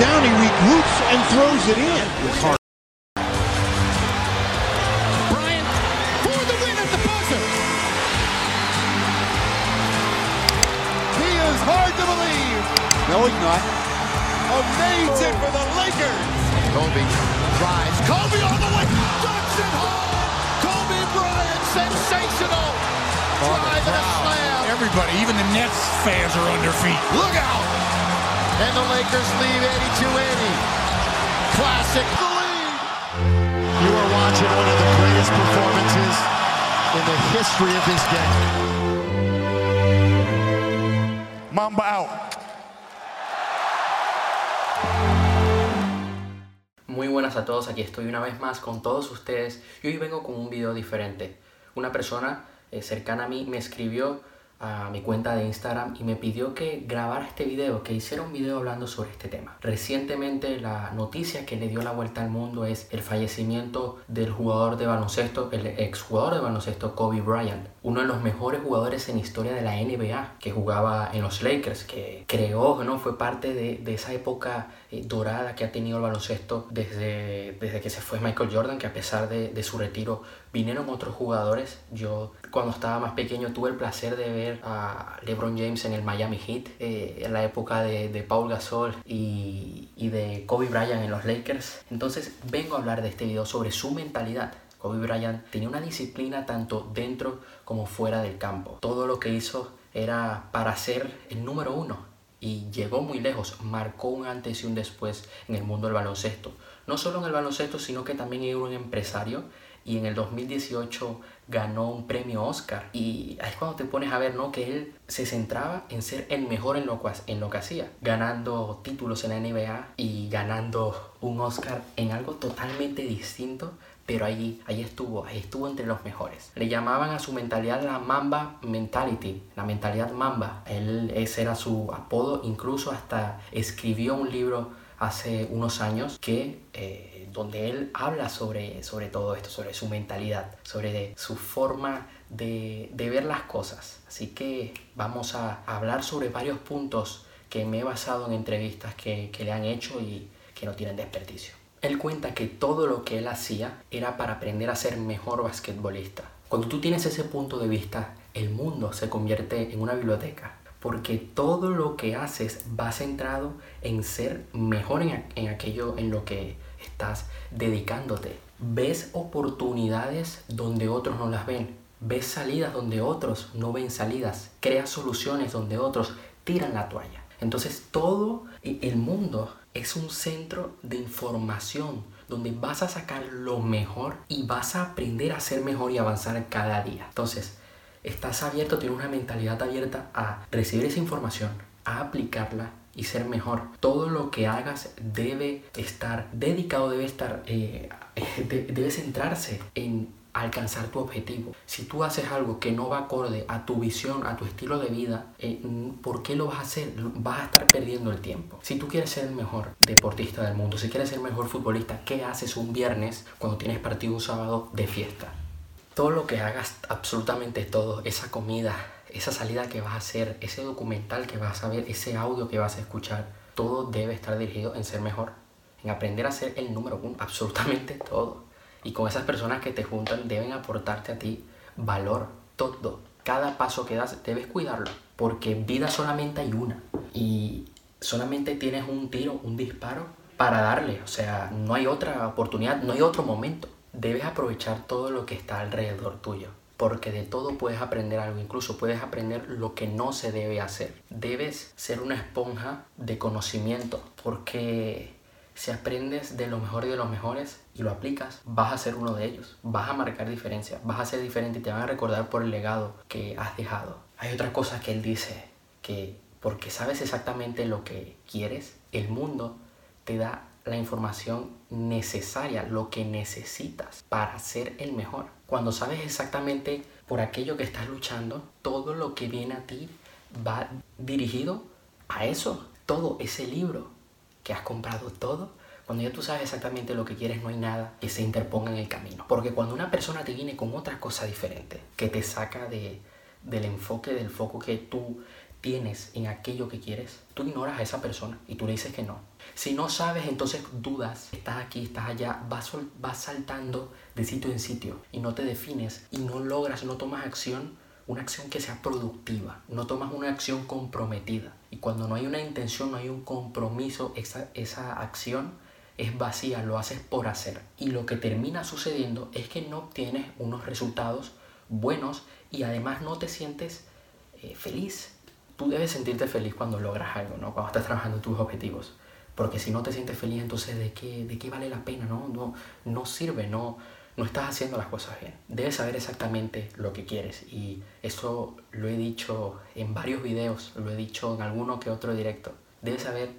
down, he regroups and throws it in. Bryant for the win at the buzzer. He is hard to believe. No, he's not. Amazing for the Lakers. Kobe drives. Kobe on the way. Ducks it home. Kobe Bryant, sensational. Drive and a slam. Everybody, even the Nets fans are on their feet. Look out. And the Lakers lead 82-80. Classic. The lead. You are watching one of the greatest performances in the history of this game. Mamba out. Muy buenas a todos, aquí estoy una vez más con todos ustedes y hoy vengo con un video diferente. Una persona eh, cercana a mí me escribió a mi cuenta de Instagram y me pidió que grabara este video, que hiciera un video hablando sobre este tema. Recientemente la noticia que le dio la vuelta al mundo es el fallecimiento del jugador de baloncesto, el exjugador de baloncesto Kobe Bryant, uno de los mejores jugadores en historia de la NBA, que jugaba en los Lakers, que creó, ¿no? fue parte de, de esa época eh, dorada que ha tenido el baloncesto desde, desde que se fue Michael Jordan, que a pesar de, de su retiro vinieron otros jugadores. Yo cuando estaba más pequeño tuve el placer de ver a LeBron James en el Miami Heat, eh, en la época de, de Paul Gasol y, y de Kobe Bryant en los Lakers. Entonces vengo a hablar de este video sobre su mentalidad. Kobe Bryant tenía una disciplina tanto dentro como fuera del campo. Todo lo que hizo era para ser el número uno y llegó muy lejos, marcó un antes y un después en el mundo del baloncesto. No solo en el baloncesto, sino que también era un empresario y en el 2018 ganó un premio Oscar. Y ahí es cuando te pones a ver, ¿no? Que él se centraba en ser el mejor en lo, que- hacía, ganando títulos en la NBA y ganando un Oscar en algo totalmente distinto. Pero ahí, ahí estuvo, ahí estuvo entre los mejores. Le llamaban a su mentalidad la Mamba Mentality, la mentalidad Mamba. Él, ese era su apodo, incluso hasta escribió un libro hace unos años que eh, donde él habla sobre, sobre todo esto, sobre su mentalidad, sobre su forma de, ver las cosas. Así que vamos a hablar sobre varios puntos que me he basado en entrevistas que, que le han hecho y que no tienen desperdicio. Él cuenta que todo lo que él hacía era para aprender a ser mejor basquetbolista. Cuando tú tienes ese punto de vista, el mundo se convierte en una biblioteca porque todo lo que haces va centrado en ser mejor en, en aquello en lo que estás dedicándote. Ves oportunidades donde otros no las ven. Ves salidas donde otros no ven salidas. Creas soluciones donde otros tiran la toalla. Entonces todo e- el mundo es un centro de información donde vas a sacar lo mejor y vas a aprender a ser mejor y avanzar cada día. Entonces, estás abierto, tienes una mentalidad abierta a recibir esa información, a aplicarla y ser mejor. Todo lo que hagas debe estar dedicado, debe estar, eh, de- debe centrarse en alcanzar tu objetivo. Si tú haces algo que no va acorde a tu visión, a tu estilo de vida, eh, ¿por qué lo vas a hacer? Vas a estar perdiendo el tiempo. Si tú quieres ser el mejor deportista del mundo, si quieres ser el mejor futbolista, ¿qué haces un viernes cuando tienes partido un sábado de fiesta? todo lo que hagas, absolutamente todo, esa comida, esa salida que vas a hacer, ese documental que vas a ver, ese audio que vas a escuchar, todo debe estar dirigido en ser mejor, en aprender a ser el número uno, absolutamente todo. Y con esas personas que te juntan deben aportarte a ti valor, todo. Cada paso que das debes cuidarlo, porque vida solamente hay una. Y solamente tienes un tiro, un disparo para darle. O sea, no hay otra oportunidad, no hay otro momento. Debes aprovechar todo lo que está alrededor tuyo, porque de todo puedes aprender algo, incluso puedes aprender lo que no se debe hacer. Debes ser una esponja de conocimiento, porque si aprendes de lo mejor y de los mejores y lo aplicas, vas a ser uno de ellos, vas a marcar diferencia, vas a ser diferente y te van a recordar por el legado que has dejado. Hay otra cosa que él dice, que porque sabes exactamente lo que quieres, el mundo te da la información necesaria, lo que necesitas para ser el mejor. Cuando sabes exactamente por aquello que estás luchando, todo lo que viene a ti va dirigido a eso. Todo ese libro que has comprado, todo. Cuando ya tú sabes exactamente lo que quieres, no hay nada que se interponga en el camino. Porque cuando una persona te viene con otra cosa diferente, que te saca de, del enfoque, del foco que tú tienes en aquello que quieres, tú ignoras a esa persona y tú le dices que no. Si no sabes, entonces dudas, estás aquí, estás allá, vas, vas saltando de sitio en sitio y no te defines y no logras, no tomas acción, una acción que sea productiva, no tomas una acción comprometida. Y cuando no hay una intención, no hay un compromiso, esa, esa acción es vacía, lo haces por hacer. Y lo que termina sucediendo es que no obtienes unos resultados buenos y además no te sientes eh, feliz. Tú debes sentirte feliz cuando logras algo, ¿no? Cuando estás trabajando tus objetivos. Porque si no te sientes feliz, entonces ¿de qué, de qué vale la pena? No, no, no sirve, no, no estás haciendo las cosas bien. Debes saber exactamente lo que quieres. Y eso lo he dicho en varios videos, lo he dicho en alguno que otro directo. Debes saber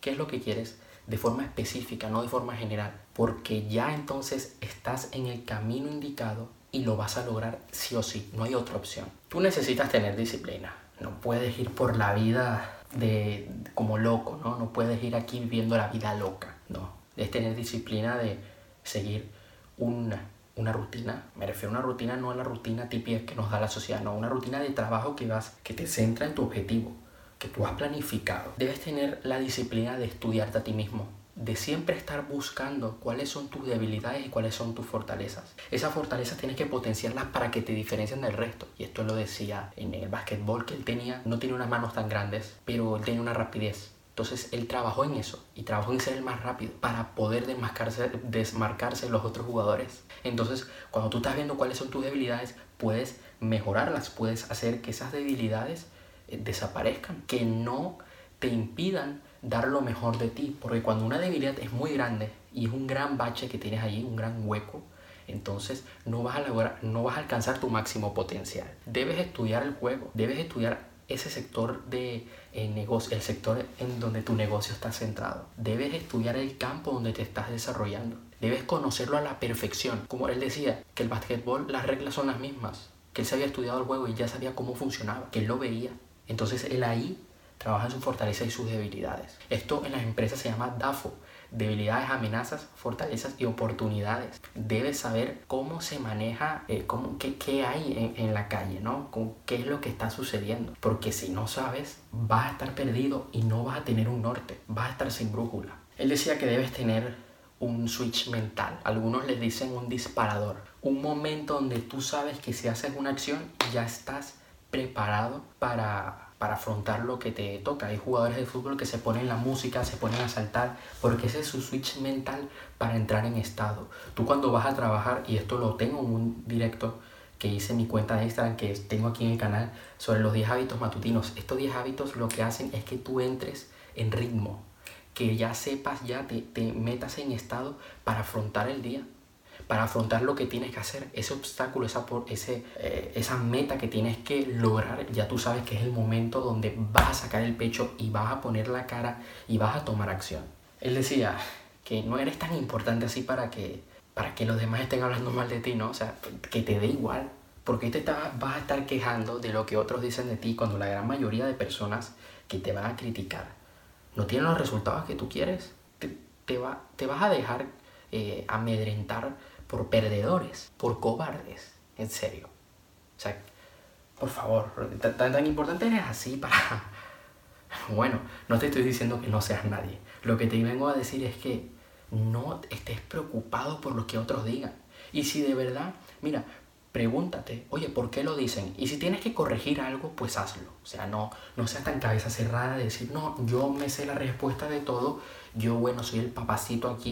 qué es lo que quieres de forma específica, no de forma general. Porque ya entonces estás en el camino indicado y lo vas a lograr sí o sí, no hay otra opción. Tú necesitas tener disciplina, no puedes ir por la vida de, como loco, ¿no? No puedes ir aquí viviendo la vida loca, no. Es tener disciplina de seguir una, una rutina, me refiero a una rutina no a la rutina típica que nos da la sociedad, no, una rutina de trabajo que vas, que te centra en tu objetivo, que tú has planificado. Debes tener la disciplina de estudiarte a ti mismo, de siempre estar buscando cuáles son tus debilidades y cuáles son tus fortalezas. Esas fortalezas tienes que potenciarlas para que te diferencien del resto. Y esto lo decía en el básquetbol que él tenía, no tiene unas manos tan grandes, pero él tenía una rapidez. Entonces él trabajó en eso y trabajó en ser el más rápido para poder desmarcarse, desmarcarse los otros jugadores. Entonces cuando tú estás viendo cuáles son tus debilidades, puedes mejorarlas, puedes hacer que esas debilidades eh, desaparezcan, que no te impidan dar lo mejor de ti, porque cuando una debilidad es muy grande y es un gran bache que tienes allí, un gran hueco, entonces no vas a lograr, no vas a alcanzar tu máximo potencial. Debes estudiar el juego, debes estudiar ese sector de eh, negocio, el sector en donde tu negocio está centrado. Debes estudiar el campo donde te estás desarrollando. Debes conocerlo a la perfección. Como él decía, que el básquetbol, las reglas son las mismas. Que él se había estudiado el juego y ya sabía cómo funcionaba, que él lo veía. Entonces él ahí trabaja en su fortaleza y sus debilidades. Esto en las empresas se llama DAFO, debilidades, amenazas, fortalezas y oportunidades. Debes saber cómo se maneja, eh, cómo, qué, qué, hay en, en, la calle, ¿no? qué es lo que está sucediendo. Porque si no sabes, vas a estar perdido y no vas a tener un norte, vas a estar sin brújula. Él decía que debes tener un switch mental. Algunos les dicen un disparador. Un momento donde tú sabes que si haces una acción ya estás preparado para para afrontar lo que te toca. Hay jugadores de fútbol que se ponen la música, se ponen a saltar, porque ese es su switch mental para entrar en estado. Tú cuando vas a trabajar, y esto lo tengo en un directo que hice en mi cuenta de Instagram, que tengo aquí en el canal, sobre los 10 hábitos matutinos. Estos 10 hábitos lo que hacen es que tú entres en ritmo, que ya sepas, ya te, te metas en estado para afrontar el día para afrontar lo que tienes que hacer, ese obstáculo, esa, ese, eh, esa meta que tienes que lograr, ya tú sabes que es el momento donde vas a sacar el pecho y vas a poner la cara y vas a tomar acción. Él decía que no eres tan importante así para que, para que los demás estén hablando mal de ti, ¿no? O sea, que te dé igual. Porque te vas a estar quejando de lo que otros dicen de ti cuando la gran mayoría de personas que te van a criticar no tienen los resultados que tú quieres. Te, te, va, te vas a dejar eh, amedrentar por perdedores, por cobardes, en serio. O sea, por favor, tan, tan importante eres así para... Bueno, no te estoy diciendo que no seas nadie. Lo que te vengo a decir es que no estés preocupado por lo que otros digan. Y si de verdad, mira, pregúntate, oye, ¿por qué lo dicen? Y si tienes que corregir algo, pues hazlo. O sea, no, no seas tan cabeza cerrada de decir, no, yo me sé la respuesta de todo, yo, bueno, soy el papacito aquí,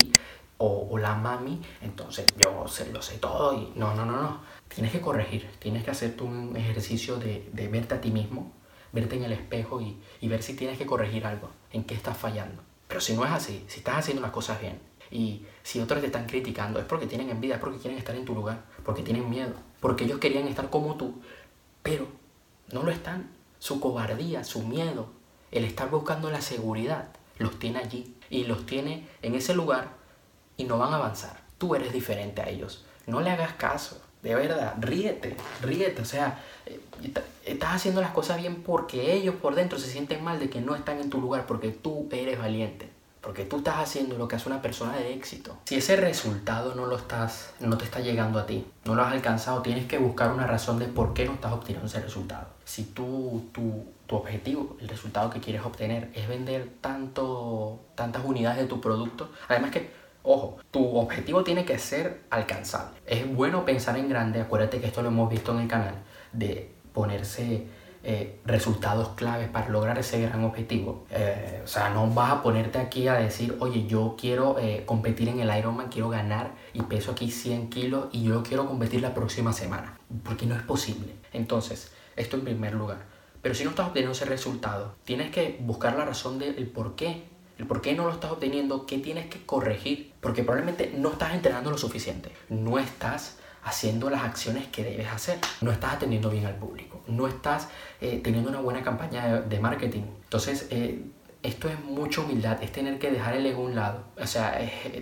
o, la mami, entonces yo sé, lo sé todo y no, no, no, no. Tienes que corregir, tienes que hacerte un ejercicio de, de verte a ti mismo, verte en el espejo y, y, ver si tienes que corregir algo, en qué estás fallando. Pero si no es así, si estás haciendo las cosas bien y si otros te están criticando, es porque tienen envidia, es porque quieren estar en tu lugar, porque tienen miedo, porque ellos querían estar como tú, pero no lo están. Su cobardía, su miedo, el estar buscando la seguridad, los tiene allí y los tiene en ese lugar y no van a avanzar. Tú eres diferente a ellos. No le hagas caso. De verdad, ríete, ríete. O sea, eh, estás haciendo las cosas bien porque ellos por dentro se sienten mal de que no están en tu lugar porque tú eres valiente. Porque tú estás haciendo lo que hace una persona de éxito. Si ese resultado no lo estás, no te está llegando a ti, no lo has alcanzado, tienes que buscar una razón de por qué no estás obteniendo ese resultado. Si tú, tu, tu objetivo, el resultado que quieres obtener es vender tanto, tantas unidades de tu producto, además que Ojo, tu objetivo tiene que ser alcanzable. Es bueno pensar en grande, acuérdate que esto lo hemos visto en el canal, de ponerse eh, resultados claves para lograr ese gran objetivo. Eh, o sea, no vas a ponerte aquí a decir, oye, yo quiero eh, competir en el Ironman, quiero ganar y peso aquí 100 kilos y yo quiero competir la próxima semana, porque no es posible. Entonces, esto en primer lugar. Pero si no estás obteniendo ese resultado, tienes que buscar la razón del por qué. El por qué no lo estás obteniendo, qué tienes que corregir. Porque probablemente no estás entrenando lo suficiente. No estás haciendo las acciones que debes hacer. No estás atendiendo bien al público, no estás eh, teniendo una buena campaña de, marketing. Entonces, eh, esto es mucha humildad, es tener que dejar el ego a un lado. O sea,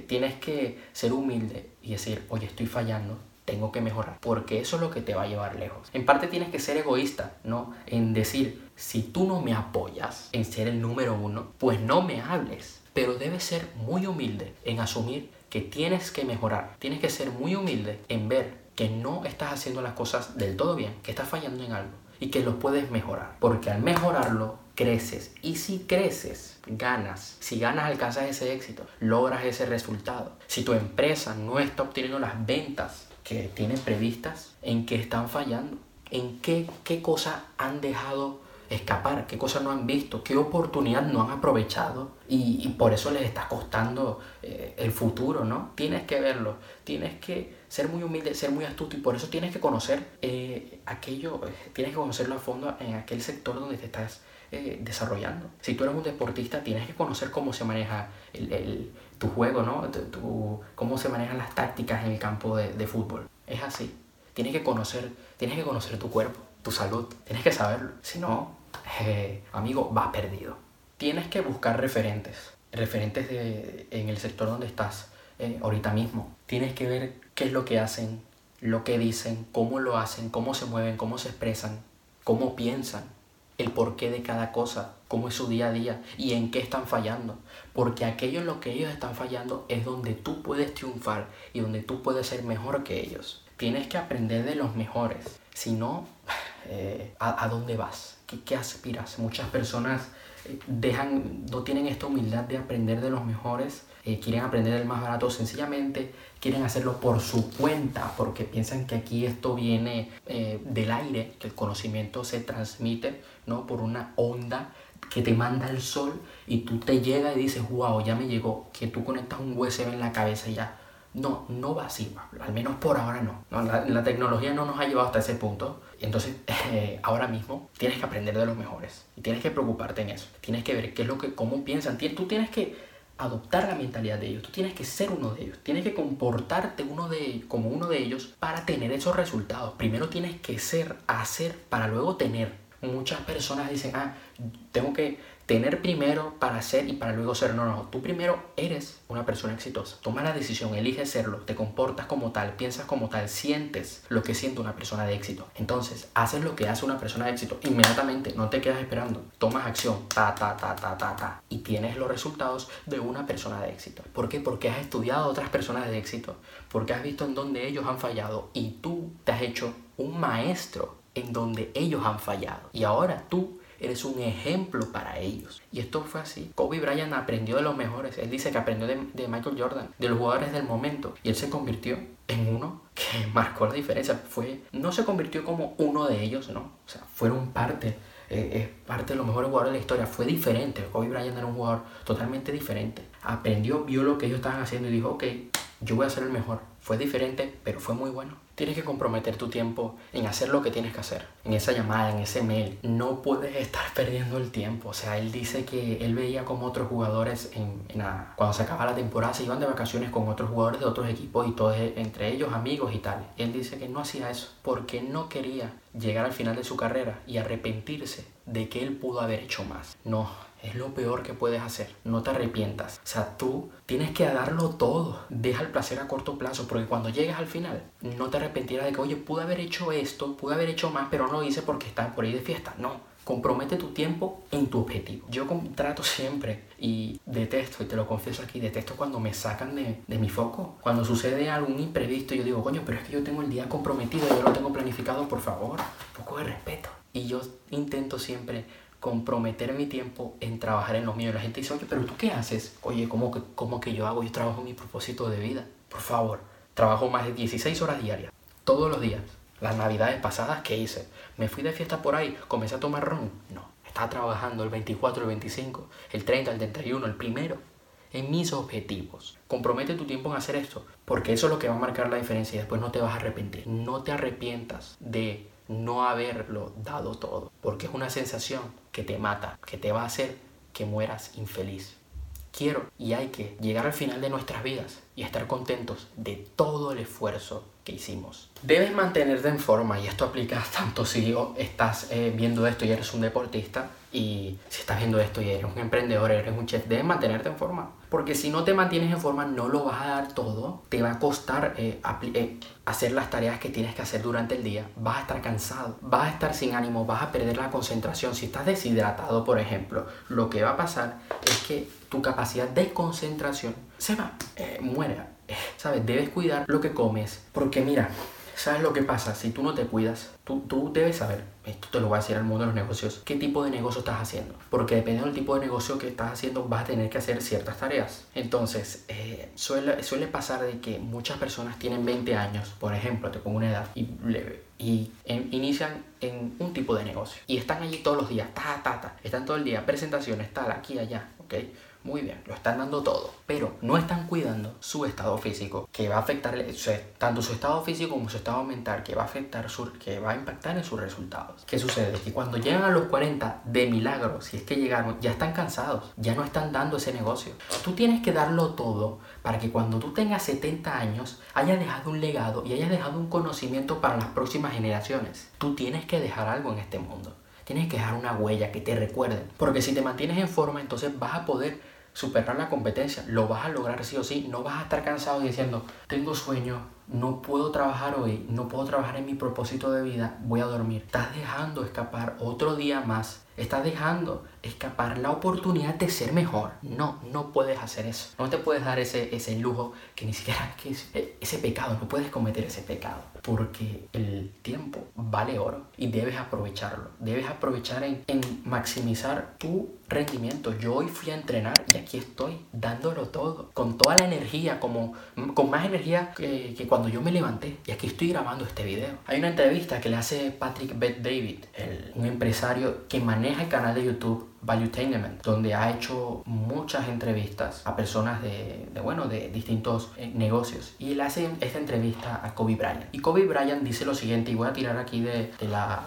tienes que ser humilde y decir, oye, estoy fallando, tengo que mejorar, porque eso es lo que te va a llevar lejos. En parte tienes que ser egoísta, ¿no? En decir, si tú no me apoyas en ser el número uno, pues no me hables. Pero debes ser muy humilde en asumir que tienes que mejorar. Tienes que ser muy humilde en ver que no estás haciendo las cosas del todo bien, que estás fallando en algo y que lo puedes mejorar. Porque al mejorarlo, creces. Y si creces, ganas. Si ganas, alcanzas ese éxito, logras ese resultado. Si tu empresa no está obteniendo las ventas que tienen previstas, ¿en qué están fallando? ¿En qué, qué cosa han dejado escapar, qué cosas no han visto, qué oportunidad no han aprovechado y, por eso les está costando eh, el futuro, ¿no? Tienes que verlo, tienes que ser muy humilde, ser muy astuto y por eso tienes que conocer eh, aquello, eh, tienes que conocerlo a fondo en aquel sector donde te estás desarrollando. Si tú eres un deportista, tienes que conocer cómo se maneja el, tu juego, ¿no? Tu, cómo se manejan las tácticas en el campo de, de fútbol. Es así. Tienes que conocer, tienes que conocer tu cuerpo, tu salud. Tienes que saberlo. Si no, eh, amigo, vas perdido. Tienes que buscar referentes, referentes de, en el sector donde estás eh, ahorita mismo. Tienes que ver qué es lo que hacen, lo que dicen, cómo lo hacen, cómo se mueven, cómo se expresan, cómo piensan, el porqué de cada cosa, cómo es su día a día y en qué están fallando. Porque aquello en lo que ellos están fallando es donde tú puedes triunfar y donde tú puedes ser mejor que ellos. Tienes que aprender de los mejores. Si no, eh, ¿a, dónde vas? ¿Qué, aspiras? Muchas personas eh, dejan, no tienen esta humildad de aprender de los mejores, eh, quieren aprender del más barato, sencillamente quieren hacerlo por su cuenta, porque piensan que aquí esto viene del aire, que el conocimiento se transmite ¿no? por una onda que te manda el sol y tú te llega y dices, wow, ya me llegó, que tú conectas un USB en la cabeza y ya no, no va así, al menos por ahora no. la, tecnología no nos ha llevado hasta ese punto. Entonces, eh, ahora mismo tienes que aprender de los mejores y tienes que preocuparte en eso. Tienes que ver qué es lo que, cómo piensan. Tú tienes que adoptar la mentalidad de ellos. Tú tienes que ser uno de ellos. Tienes que comportarte uno de, como uno de ellos para tener esos resultados. Primero tienes que ser, hacer, para luego tener. Muchas personas dicen, ah, tengo que tener primero para ser y para luego ser. No, no, tú primero eres una persona exitosa. Toma la decisión, eliges serlo, te comportas como tal, piensas como tal, sientes lo que siente una persona de éxito. Entonces, haces lo que hace una persona de éxito. Inmediatamente, no te quedas esperando. Tomas acción, ta, ta, ta, ta, ta, ta. Y tienes los resultados de una persona de éxito. ¿Por qué? Porque has estudiado a otras personas de éxito. Porque has visto en dónde ellos han fallado. Y tú te has hecho un maestro en donde ellos han fallado. Y ahora tú eres un ejemplo para ellos. Y esto fue así. Kobe Bryant aprendió de los mejores. Él dice que aprendió de, Michael Jordan, de los jugadores del momento. Y él se convirtió en uno que marcó la diferencia. Fue, no se convirtió como uno de ellos, ¿no? O sea, fueron parte eh, es parte de los mejores jugadores de la historia. Fue diferente. Kobe Bryant era un jugador totalmente diferente. Aprendió, vio lo que ellos estaban haciendo y dijo, ok, yo voy a ser el mejor. Fue diferente, pero fue muy bueno. Tienes que comprometer tu tiempo en hacer lo que tienes que hacer, en esa llamada, en ese mail. No puedes estar perdiendo el tiempo. O sea, él dice que él veía como otros jugadores, en, cuando se acaba la temporada, se iban de vacaciones con otros jugadores de otros equipos y todos, entre ellos amigos y tal. Él dice que no hacía eso porque no quería llegar al final de su carrera y arrepentirse de que él pudo haber hecho más. No, Es lo peor que puedes hacer. No te arrepientas. O sea, tú tienes que darlo todo. Deja el placer a corto plazo, porque cuando llegues al final, no te arrepentirás de que, oye, pude haber hecho esto, pude haber hecho más, pero no lo hice porque estaba por ahí de fiesta. No. Compromete tu tiempo en tu objetivo. Yo trato siempre y detesto, y te lo confieso aquí, detesto cuando me sacan de, de, mi foco. Cuando sucede algún imprevisto, yo digo, coño, pero es que yo tengo el día comprometido, yo lo tengo planificado, por favor, un poco de respeto. Y yo intento siempre comprometer mi tiempo en trabajar en lo mío. La gente dice, oye, pero tú qué haces? Oye, ¿cómo que, cómo que yo hago? Yo trabajo en mi propósito de vida. Por favor, trabajo más de 16 horas diarias, todos los días. Las navidades pasadas, ¿qué hice? ¿Me fui de fiesta por ahí? ¿Comencé a tomar ron? No. Estaba trabajando el 24, el 25, el 30, el 31, el primero. En mis objetivos. Compromete tu tiempo en hacer esto. Porque eso es lo que va a marcar la diferencia y después no te vas a arrepentir. No te arrepientas de no haberlo dado todo, porque es una sensación que te mata, que te va a hacer que mueras infeliz. Quiero y hay que llegar al final de nuestras vidas y estar contentos de todo el esfuerzo que hicimos. Debes mantenerte en forma y esto aplica tanto si estás eh, viendo esto y eres un deportista y si estás viendo esto y eres un emprendedor, eres un chef, debes mantenerte en forma. Porque si no te mantienes en forma, no lo vas a dar todo. Te va a costar eh, eh, hacer las tareas que tienes que hacer durante el día. Vas a estar cansado, vas a estar sin ánimo, vas a perder la concentración. Si estás deshidratado, por ejemplo, lo que va a pasar es que tu capacidad de concentración se va, eh, muere. ¿Sabes? Debes cuidar lo que comes. Porque mira, ¿sabes lo que pasa? Si tú no te cuidas, tú, tú debes saber esto te lo voy a decir al mundo de los negocios, qué tipo de negocio estás haciendo. Porque dependiendo del tipo de negocio que estás haciendo, vas a tener que hacer ciertas tareas. Entonces, eh, suele, suele pasar de que muchas personas tienen 20 años, por ejemplo, te pongo una edad, y, y inician en un tipo de negocio. Y están allí todos los días, ta, ta, ta. Están todo el día, presentaciones, tal, aquí, allá, ¿ok? Muy bien, lo están dando todo, pero no están cuidando su estado físico, que va a afectar tanto su estado físico como su estado mental, que va a afectar su, que va a impactar en sus resultados. ¿Qué sucede? Que cuando llegan a los 40 de milagro, si es que llegaron, ya están cansados, ya no están dando ese negocio. Tú tienes que darlo todo para que cuando tú tengas 70 años hayas dejado un legado y hayas dejado un conocimiento para las próximas generaciones. Tú tienes que dejar algo en este mundo. Tienes que dejar una huella que te recuerden. Porque si te mantienes en forma, entonces vas a poder superar la competencia. Lo vas a lograr sí o sí. No vas a estar cansado diciendo, tengo sueño, no puedo trabajar hoy, no puedo trabajar en mi propósito de vida, voy a dormir. Estás dejando escapar otro día más. Estás dejando escapar la oportunidad de ser mejor. No, no puedes hacer eso. No te puedes dar ese, ese lujo que ni siquiera que eh, ese pecado, no puedes cometer ese pecado. Porque el tiempo vale oro y debes aprovecharlo. Debes aprovechar en, en maximizar tu rendimiento. Yo hoy fui a entrenar y aquí estoy dándolo todo, con toda la energía, como, con más energía que, que cuando yo me levanté. Y aquí estoy grabando este video. Hay una entrevista que le hace Patrick Bet David, un empresario que maneja el canal de YouTube Valuetainment, donde ha hecho muchas entrevistas a personas de, bueno, de distintos eh, negocios. Y él hace esta entrevista a Kobe Bryant. Y Kobe Bryant dice lo siguiente, y voy a tirar aquí de la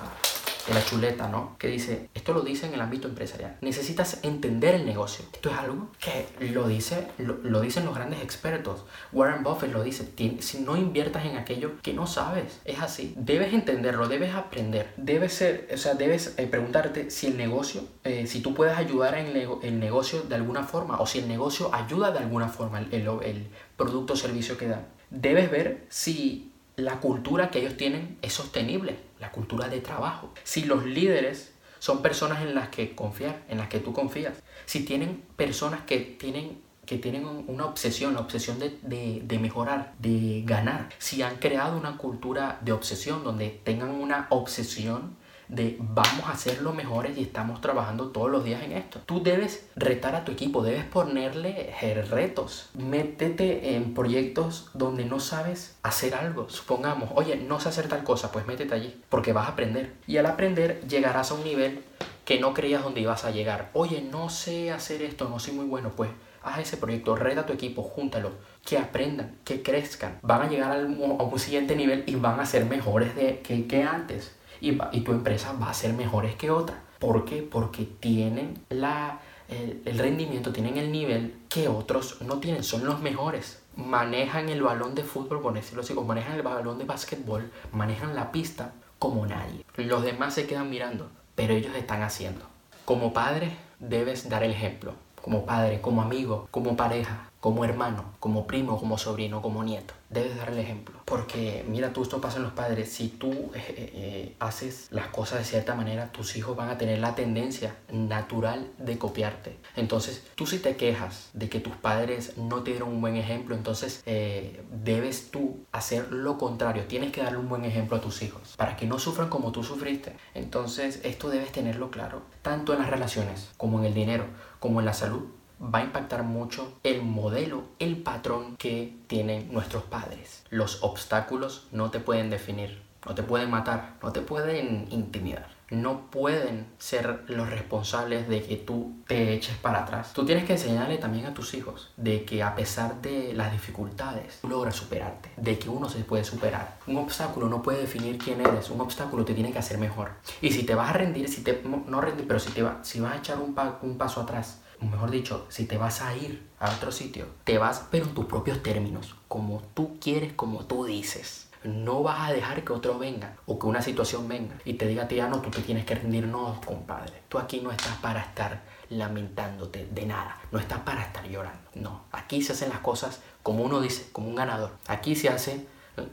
de la chuleta, ¿no? Que dice, esto lo dice en el ámbito empresarial. Necesitas entender el negocio. Esto es algo que lo, dice, lo, dicen los grandes expertos. Warren Buffett lo dice, si no inviertas en aquello que no sabes, es así. Debes entenderlo, debes aprender. Debes ser, o sea, debes eh, preguntarte si el negocio, eh, si tú puedes ayudar en el, negocio de alguna forma o si el negocio ayuda de alguna forma el, el, el producto o servicio que dan. Debes ver si la cultura que ellos tienen es sostenible, la cultura de trabajo. Si los líderes son personas en las que confiar, en las que tú confías, si tienen personas que tienen, que tienen una obsesión, la obsesión de, de mejorar, de ganar, si han creado una cultura de obsesión donde tengan una obsesión de vamos a ser los mejores y estamos trabajando todos los días en esto. Tú debes retar a tu equipo, debes ponerle retos. Métete en proyectos donde no sabes hacer algo. Supongamos, oye, no sé hacer tal cosa, pues métete allí, porque vas a aprender. Y al aprender llegarás a un nivel que no creías donde ibas a llegar. Oye, no sé hacer esto, no soy muy bueno, pues haz ese proyecto, reta a tu equipo, júntalo, que aprendan, que crezcan, van a llegar a un siguiente nivel y van a ser mejores de, que antes y, tu empresa va a ser mejores que otra. ¿Por qué? Porque tienen la, el, rendimiento, tienen el nivel que otros no tienen, son los mejores. Manejan el balón de fútbol, por decirlo así, o manejan el balón de básquetbol, manejan la pista como nadie. Los demás se quedan mirando, pero ellos están haciendo. Como padre, debes dar el ejemplo como padre, como amigo, como pareja, como hermano, como primo, como sobrino, como nieto. Debes dar el ejemplo. Porque mira, tú esto pasa en los padres. Si tú eh, eh, eh, haces las cosas de cierta manera, tus hijos van a tener la tendencia natural de copiarte. Entonces, tú si te quejas de que tus padres no te dieron un buen ejemplo, entonces debes tú hacer lo contrario. Tienes que darle un buen ejemplo a tus hijos para que no sufran como tú sufriste. Entonces, esto debes tenerlo claro, tanto en las relaciones como en el dinero, como en la salud va a impactar mucho el modelo, el patrón que tienen nuestros padres. Los obstáculos no te pueden definir, no te pueden matar, no te pueden intimidar. No pueden ser los responsables de que tú te eches para atrás. Tú tienes que enseñarle también a tus hijos de que a pesar de las dificultades, tú logras superarte, de que uno se puede superar. Un obstáculo no puede definir quién eres, un obstáculo te tiene que hacer mejor. Y si te vas a rendir, si te, no rendir, pero si, te va, si vas a echar un, un paso atrás, mejor dicho, si te vas a ir a otro sitio, te vas pero en tus propios términos, como tú quieres, como tú dices. No vas a dejar que otro venga o que una situación venga y te diga a ti, ah, no, tú te tienes que rendir. No, compadre. Tú aquí no estás para estar lamentándote de nada. No estás para estar llorando. No. Aquí se hacen las cosas como uno dice, como un ganador. Aquí se hace,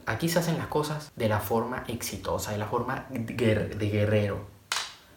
aquí se hacen las cosas de la forma exitosa, de la forma de guerrero,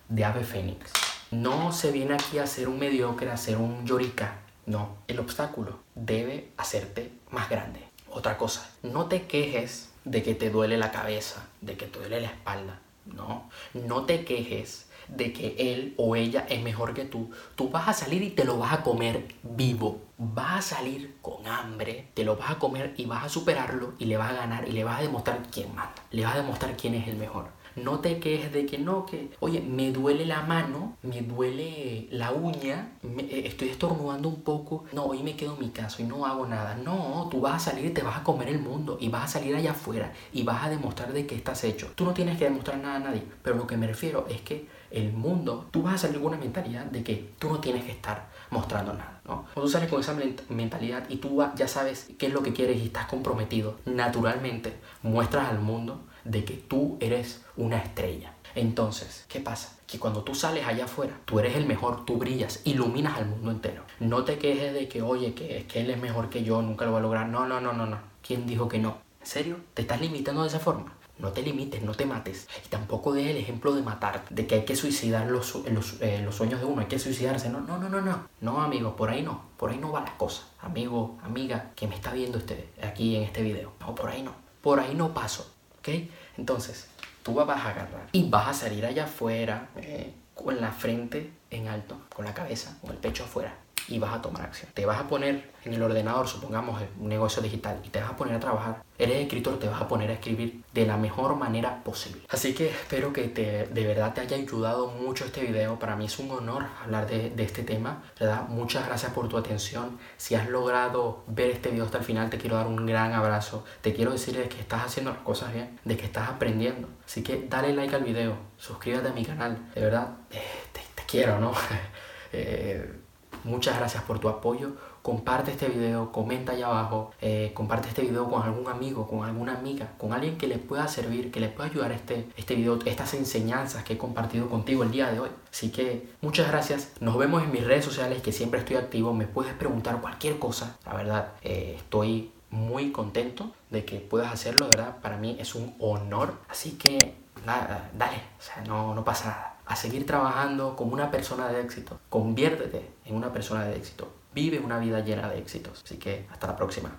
de ave fénix. No se viene aquí a ser un mediocre, a ser un llorica. No, el obstáculo debe hacerte más grande. Otra cosa, no te quejes de que te duele la cabeza, de que te duele la espalda. No, no te quejes de que él o ella es mejor que tú. Tú vas a salir y te lo vas a comer vivo. Vas a salir con hambre, te lo vas a comer y vas a superarlo y le vas a ganar y le vas a demostrar quién manda. Le vas a demostrar quién es el mejor. No te quejes de que no, que, oye, me duele la mano, me duele la uña, eh, estoy estornudando un poco. No, hoy me quedo en mi casa y no hago nada. No, tú vas a salir y te vas a comer el mundo y vas a salir allá afuera y vas a demostrar de qué estás hecho. Tú no tienes que demostrar nada a nadie, pero lo que me refiero es que el mundo, tú vas a salir con una mentalidad de que tú no tienes que estar mostrando nada, ¿no? Cuando tú sales con esa mentalidad y tú ya sabes qué es lo que quieres y estás comprometido, naturalmente muestras al mundo de que tú eres una estrella. Entonces, ¿qué pasa? Que cuando tú sales allá afuera, tú eres el mejor, tú brillas, iluminas al mundo entero. No te quejes de que, oye, que, es que él es mejor que yo, nunca lo va a lograr. No, no, no, no, no. ¿Quién dijo que no? ¿En serio? ¿Te estás limitando de esa forma? No te limites, no te mates. Y tampoco dejes el ejemplo de matar, de que hay que suicidar los, los, eh, los, sueños de uno, hay que suicidarse. No, no, no, no, no. No, amigo, por ahí no. Por ahí no va la cosa. Amigo, amiga, que me está viendo usted aquí en este video. No, por ahí no. Por ahí no paso. ¿Ok? Entonces, tú vas a agarrar y vas a salir allá afuera eh, con la frente en alto, con la cabeza, con el pecho afuera y vas a tomar acción. Te vas a poner en el ordenador, supongamos un negocio digital, y te vas a poner a trabajar. Eres escritor, te vas a poner a escribir de la mejor manera posible. Así que espero que te, de verdad te haya ayudado mucho este video. Para mí es un honor hablar de, de este tema. ¿verdad? Muchas gracias por tu atención. Si has logrado ver este video hasta el final, te quiero dar un gran abrazo. Te quiero decir que estás haciendo las cosas bien, de que estás aprendiendo. Así que dale like al video, suscríbete a mi canal. De verdad, eh, te, te, quiero, ¿no? eh, Muchas gracias por tu apoyo. Comparte este video, comenta allá abajo, eh, comparte este video con algún amigo, con alguna amiga, con alguien que le pueda servir, que le pueda ayudar este, este video, estas enseñanzas que he compartido contigo el día de hoy. Así que muchas gracias. Nos vemos en mis redes sociales que siempre estoy activo. Me puedes preguntar cualquier cosa. La verdad, eh, estoy muy contento de que puedas hacerlo, ¿verdad? Para mí es un honor. Así que dale, o sea, no, no pasa nada a seguir trabajando como una persona de éxito. Conviértete en una persona de éxito. Vive una vida llena de éxitos. Así que hasta la próxima.